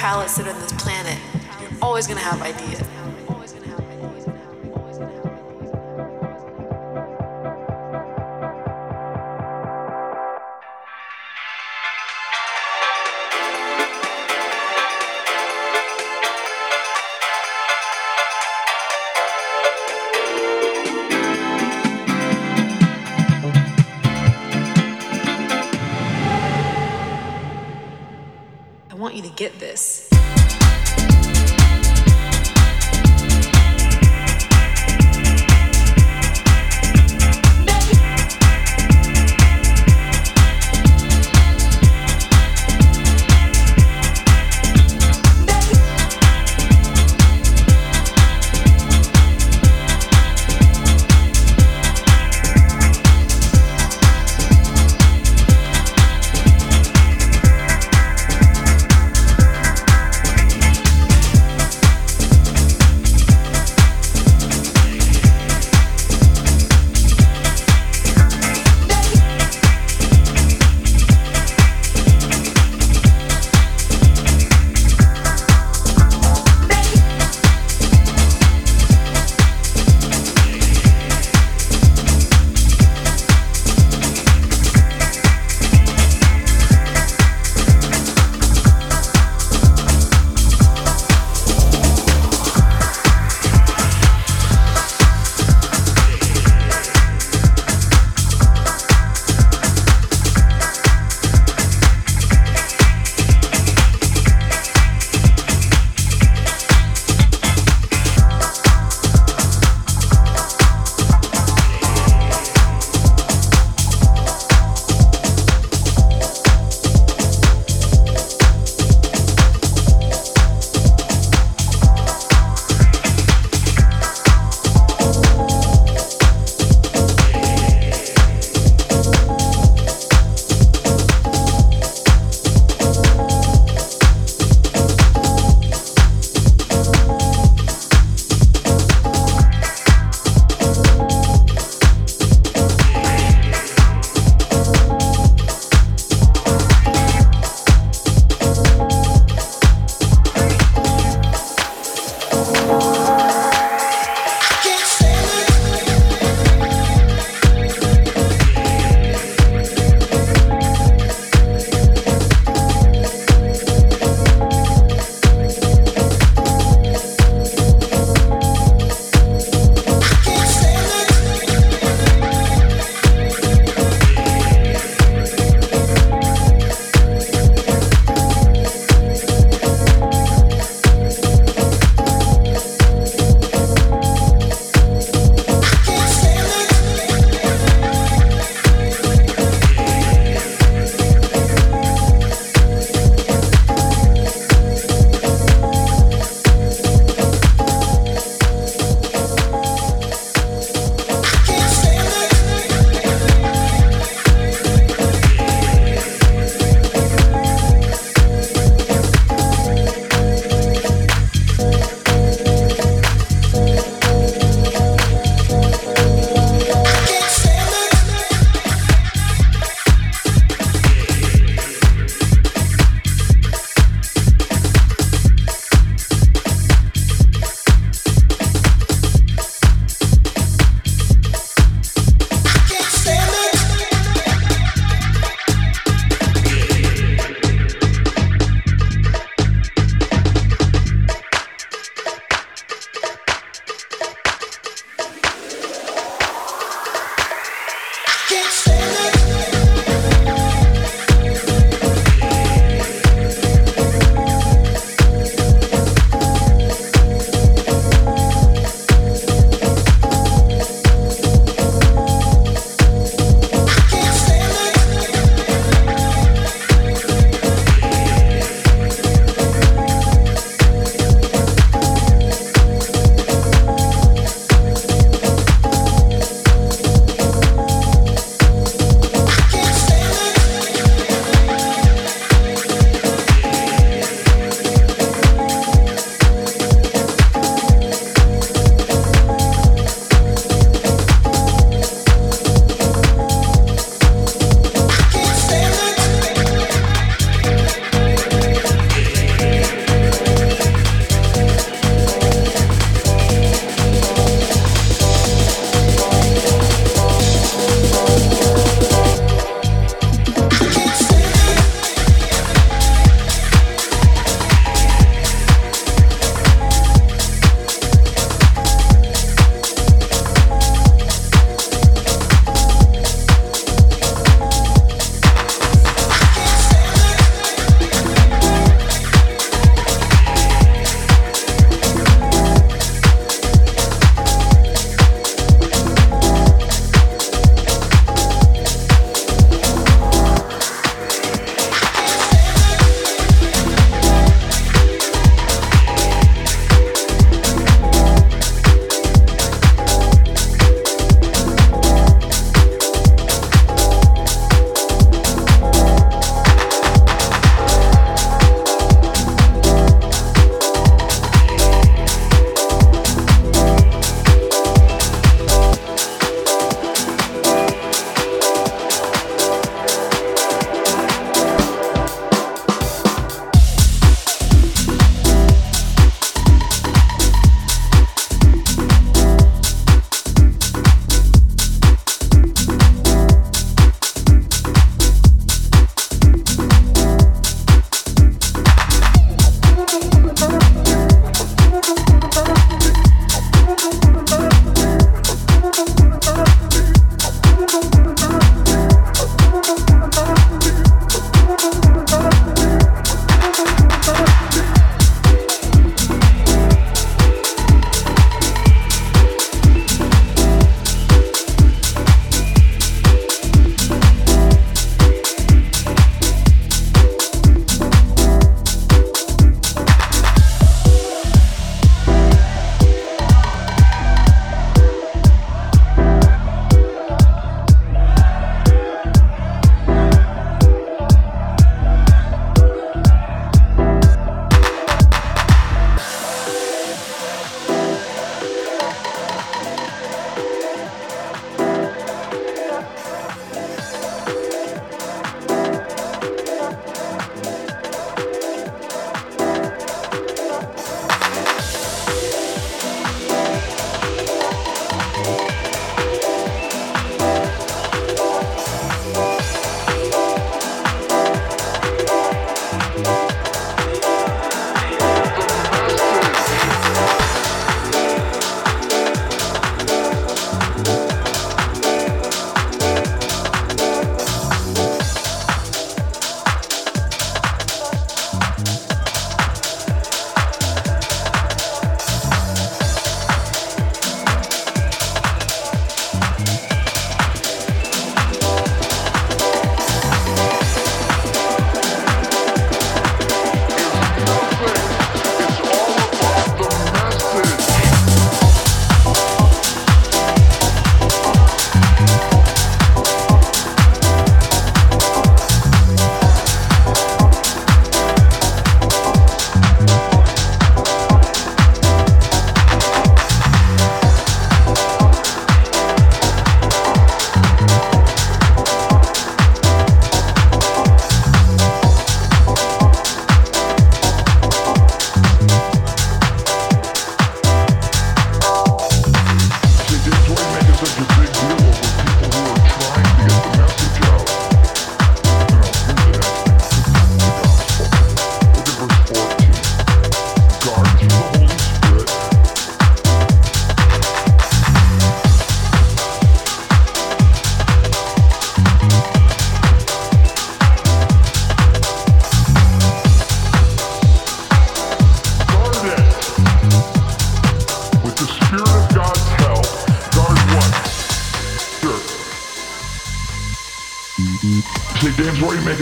palettes that are get this.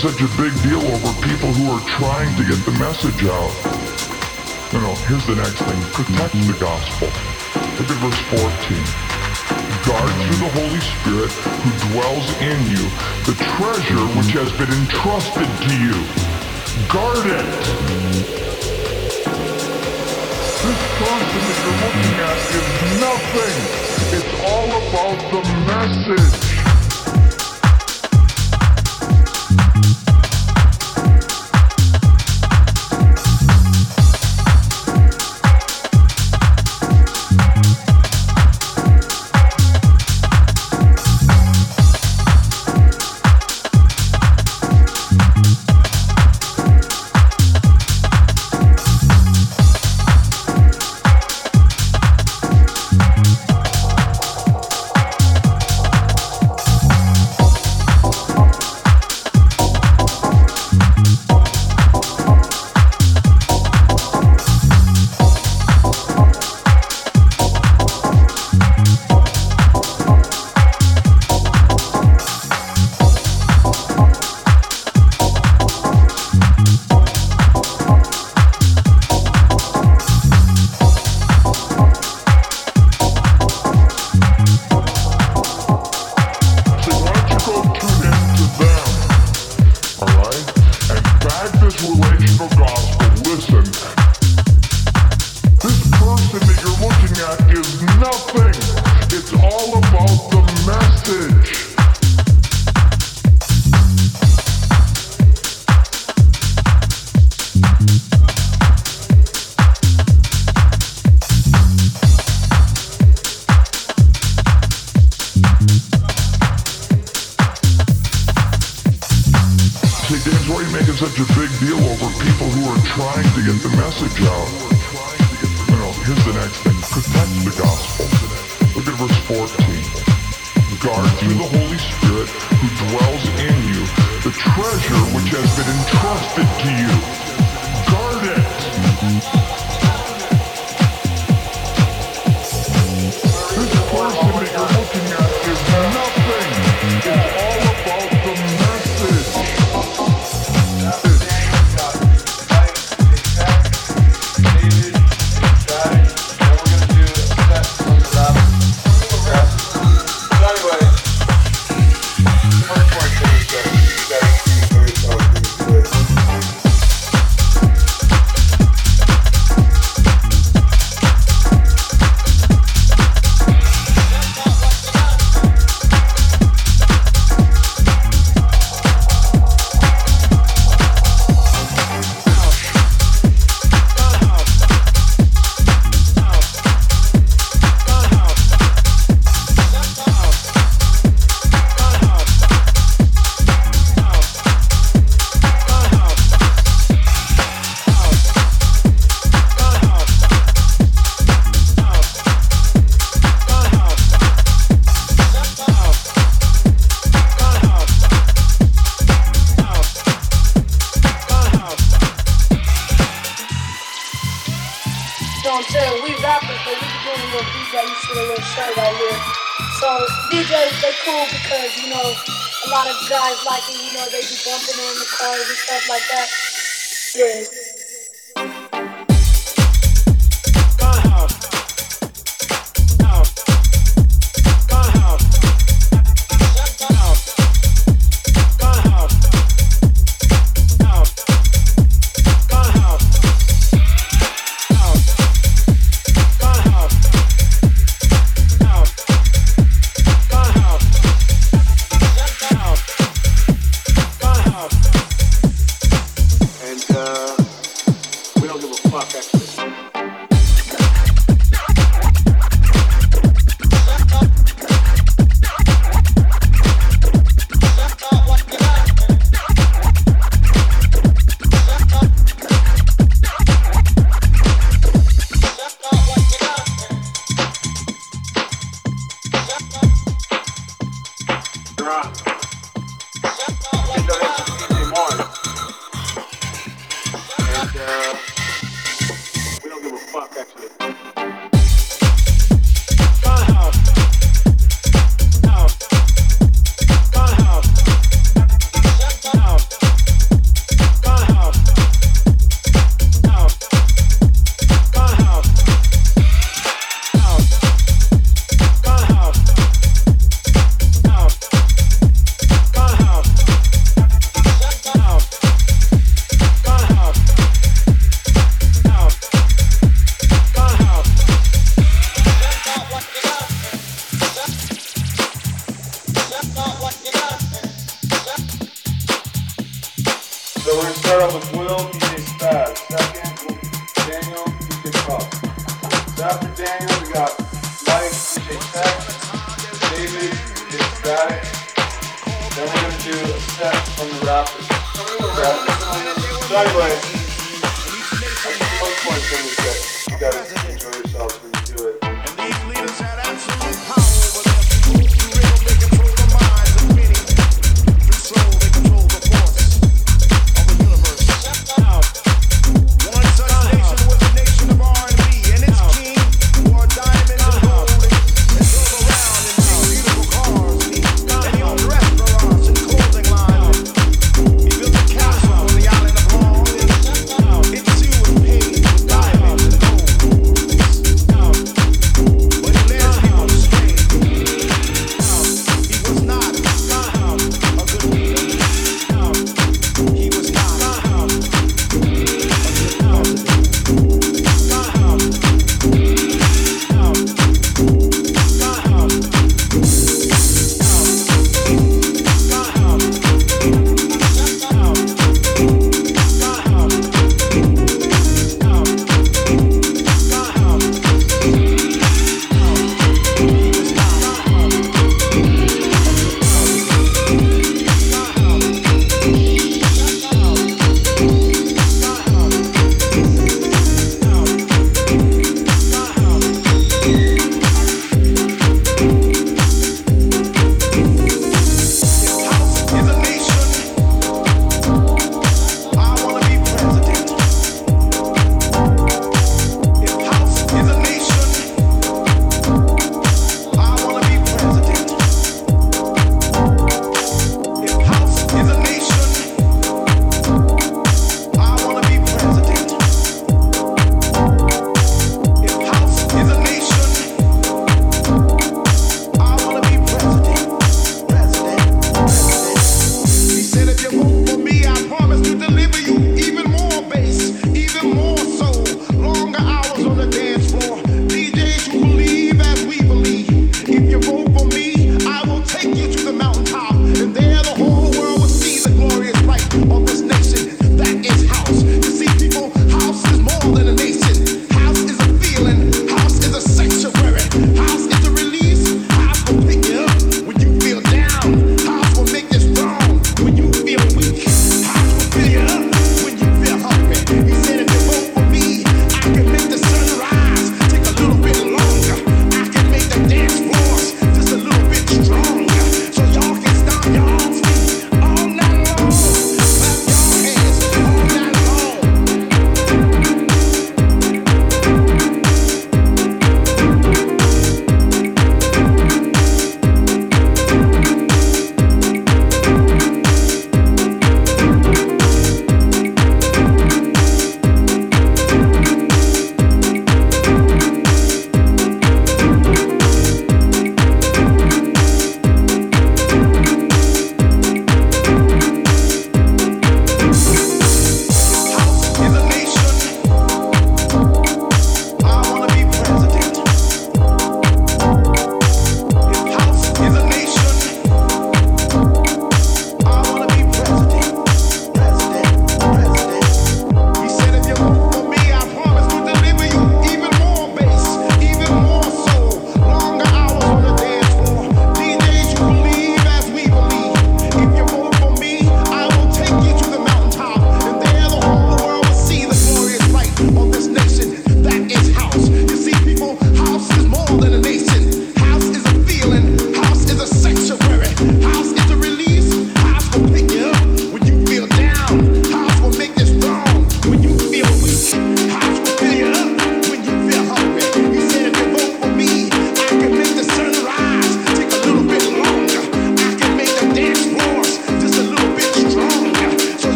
Such a big deal over people who are trying to get the message out? No, no, here's the next thing. Protect the gospel. Look at verse 14 guard through the Holy Spirit who dwells in you the treasure which has been entrusted to you. Guard it. This person that you're looking at is nothing. It's all about the message. trying to get the message out. You here's the next thing. Protect the gospel. Look at verse 14. Guard through the Holy Spirit who dwells in you the treasure which has been entrusted to you. Guard it.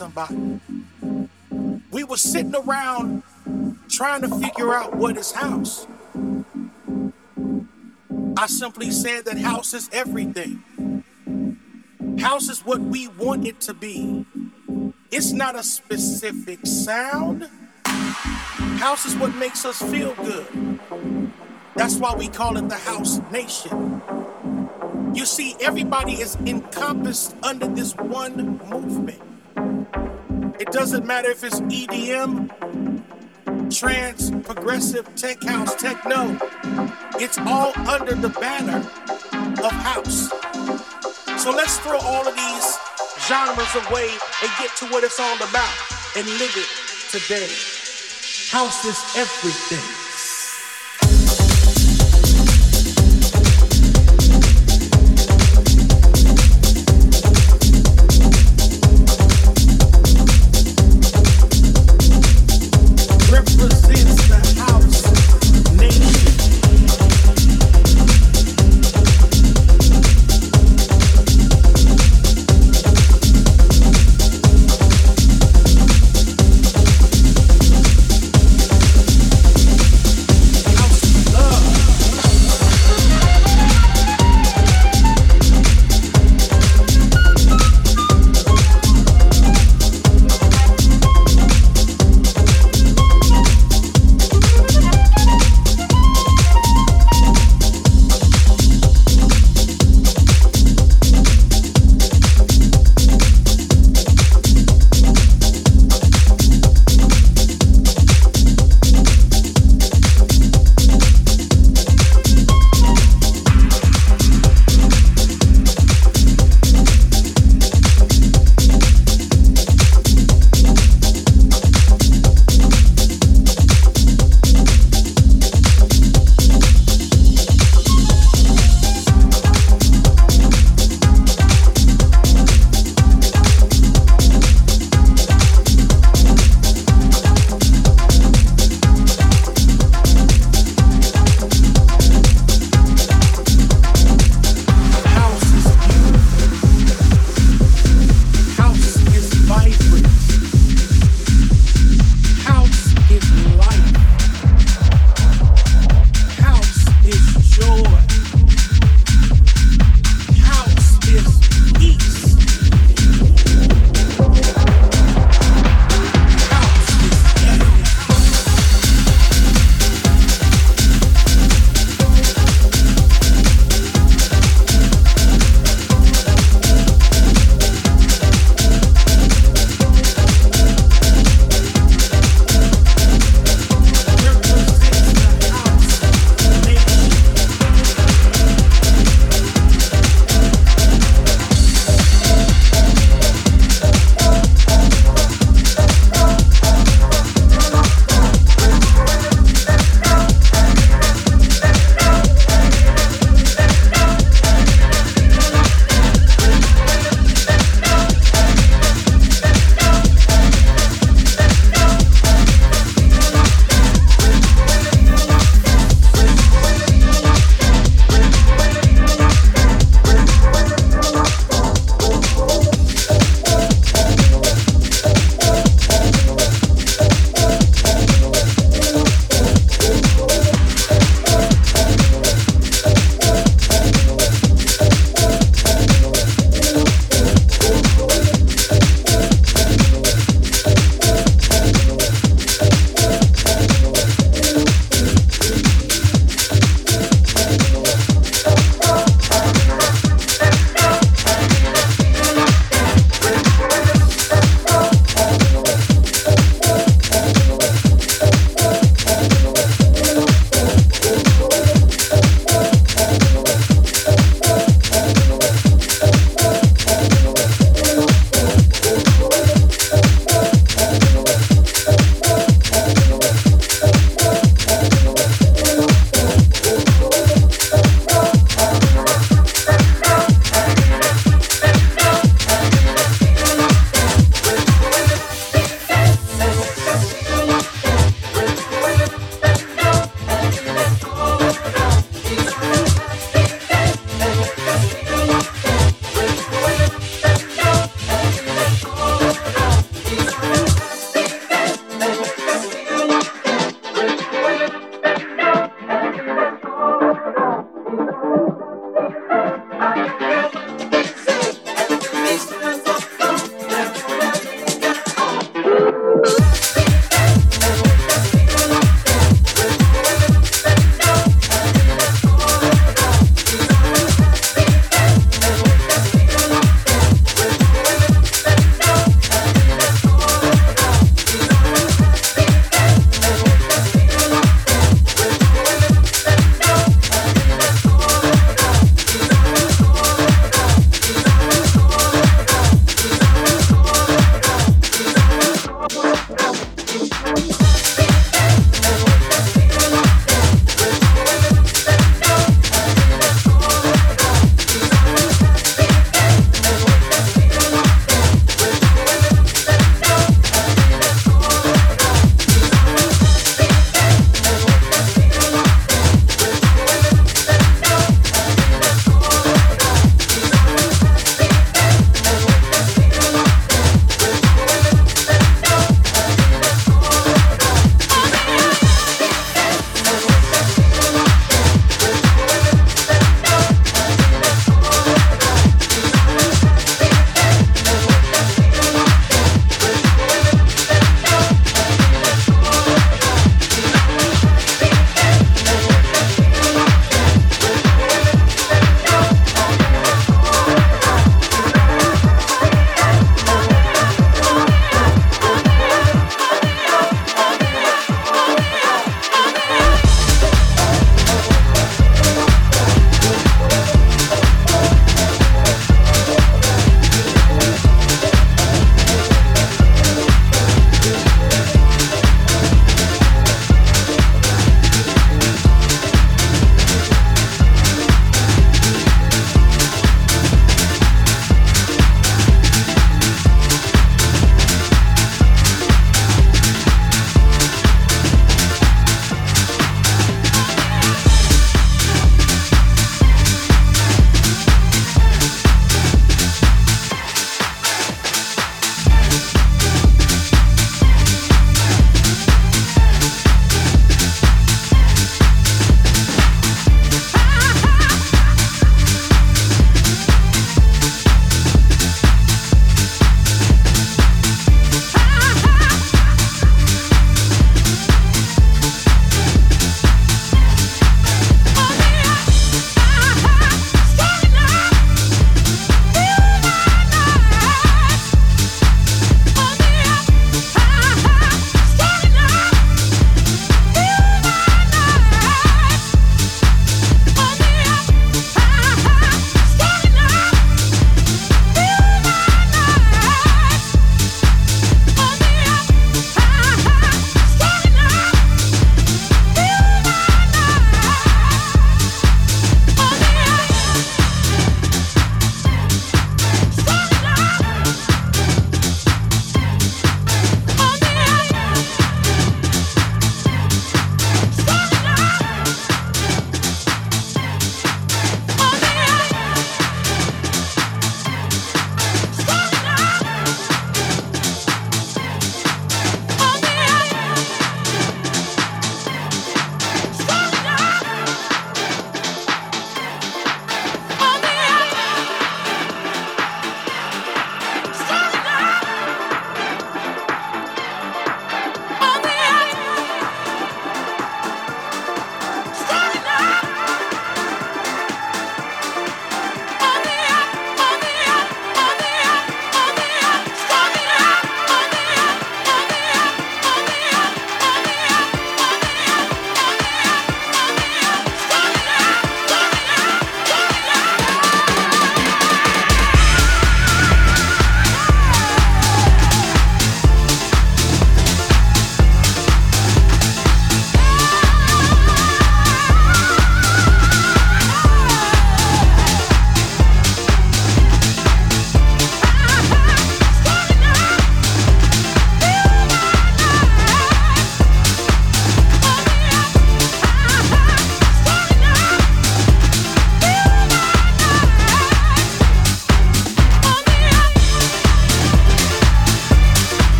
Somebody. We were sitting around trying to figure out what is house. I simply said that house is everything. House is what we want it to be. It's not a specific sound. House is what makes us feel good. That's why we call it the House Nation. You see, everybody is encompassed under this one movement. It doesn't matter if it's EDM, trance, progressive, tech house, techno. It's all under the banner of house. So let's throw all of these genres away and get to what it's all about and live it today. House is everything.